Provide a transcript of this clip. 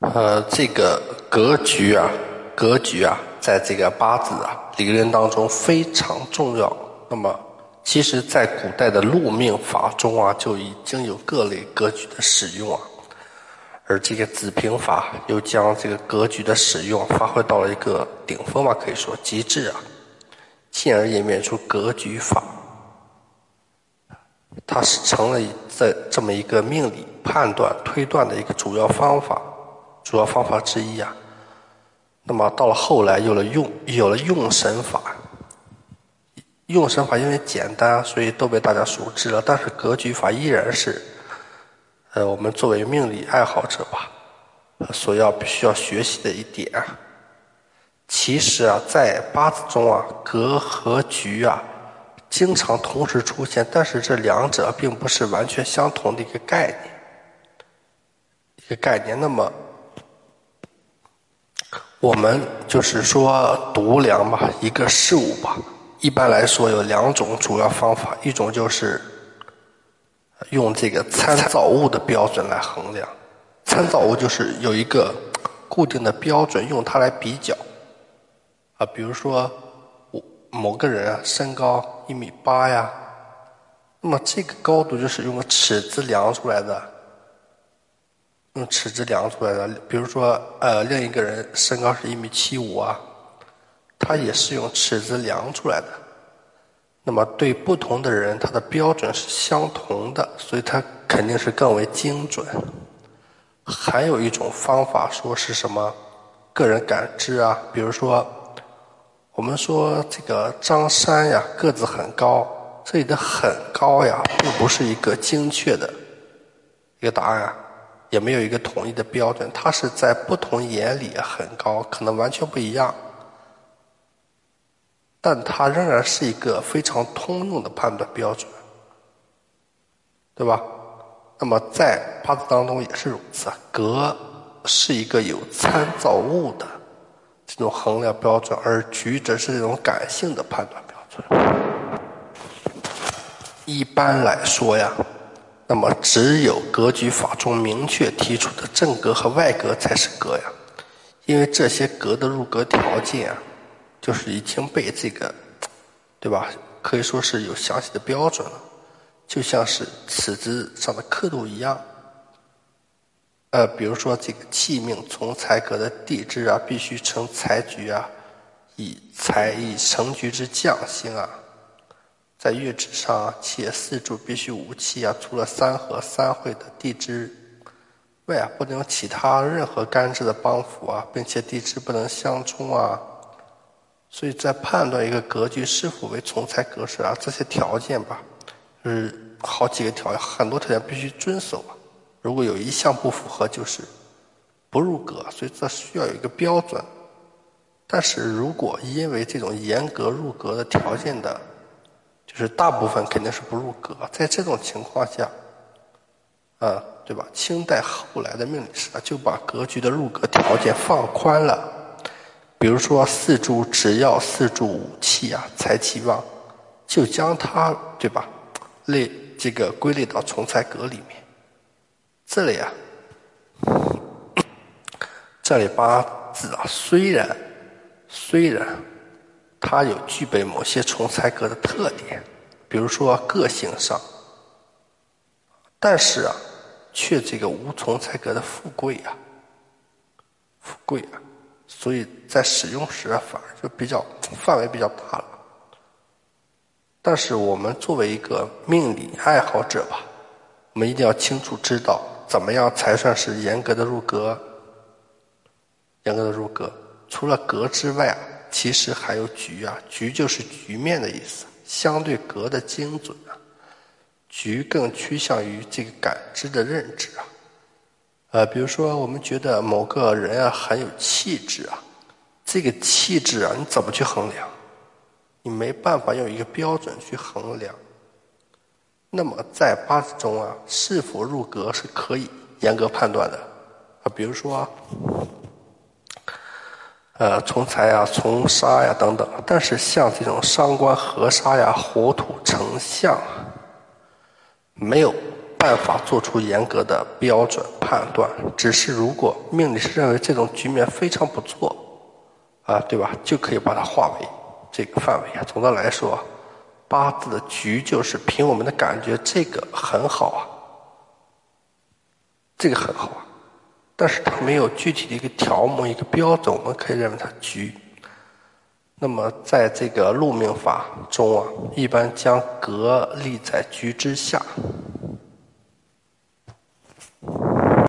呃，这个格局啊，格局啊，在这个八字啊理论当中非常重要。那么，其实，在古代的禄命法中啊，就已经有各类格局的使用啊。而这个子平法又将这个格局的使用发挥到了一个顶峰嘛，可以说极致啊，进而演变出格局法。它是成了这这么一个命理判断推断的一个主要方法。主要方法之一啊，那么到了后来有了用有了用神法，用神法因为简单，所以都被大家熟知了。但是格局法依然是，呃，我们作为命理爱好者吧，所要必须要学习的一点。其实啊，在八字中啊，格和局啊，经常同时出现，但是这两者并不是完全相同的一个概念，一个概念。那么。我们就是说度量吧，一个事物吧。一般来说有两种主要方法，一种就是用这个参照物的标准来衡量。参照物就是有一个固定的标准，用它来比较。啊，比如说我某个人啊，身高一米八呀，那么这个高度就是用个尺子量出来的。用尺子量出来的，比如说，呃，另一个人身高是一米七五啊，他也是用尺子量出来的。那么对不同的人，他的标准是相同的，所以他肯定是更为精准。还有一种方法说是什么个人感知啊，比如说，我们说这个张三呀个子很高，这里的很高呀，并不是一个精确的一个答案。也没有一个统一的标准，它是在不同眼里很高，可能完全不一样，但它仍然是一个非常通用的判断标准，对吧？那么在八字当中也是如此，格是一个有参照物的这种衡量标准，而局则是这种感性的判断标准。一般来说呀。那么，只有格局法中明确提出的正格和外格才是格呀，因为这些格的入格条件啊，就是已经被这个，对吧？可以说是有详细的标准了，就像是尺子上的刻度一样。呃，比如说这个器命从财格的地支啊，必须成财局啊，以财以成局之将星啊。在月支上，且四柱必须无气啊，除了三合、三会的地支外啊，不能有其他任何干支的帮扶啊，并且地支不能相冲啊。所以在判断一个格局是否为从财格式啊，这些条件吧，是好几个条件，很多条件必须遵守啊。如果有一项不符合，就是不入格。所以这需要有一个标准。但是如果因为这种严格入格的条件的，是大部分肯定是不入格，在这种情况下，啊，对吧？清代后来的命理师啊，就把格局的入格条件放宽了。比如说四柱只要四柱五气啊，财气旺，就将它对吧，类这个归类到从财格里面。这里啊，这里八字啊，虽然虽然。它有具备某些从财格的特点，比如说个性上，但是啊，却这个无从财格的富贵啊，富贵啊，所以在使用时啊，反而就比较范围比较大了。但是我们作为一个命理爱好者吧，我们一定要清楚知道，怎么样才算是严格的入格？严格的入格，除了格之外啊。其实还有局啊，局就是局面的意思，相对格的精准啊，局更趋向于这个感知的认知啊。呃，比如说我们觉得某个人啊很有气质啊，这个气质啊你怎么去衡量？你没办法用一个标准去衡量。那么在八字中啊，是否入格是可以严格判断的啊，比如说。呃，从财呀，从杀呀，等等。但是像这种伤官合杀呀，火土成相，没有办法做出严格的标准判断。只是如果命理师认为这种局面非常不错，啊，对吧？就可以把它划为这个范围啊。总的来说，八字的局就是凭我们的感觉，这个很好啊，这个很好啊。但是它没有具体的一个条目、一个标准，我们可以认为它局。那么在这个路命法中啊，一般将格立在局之下。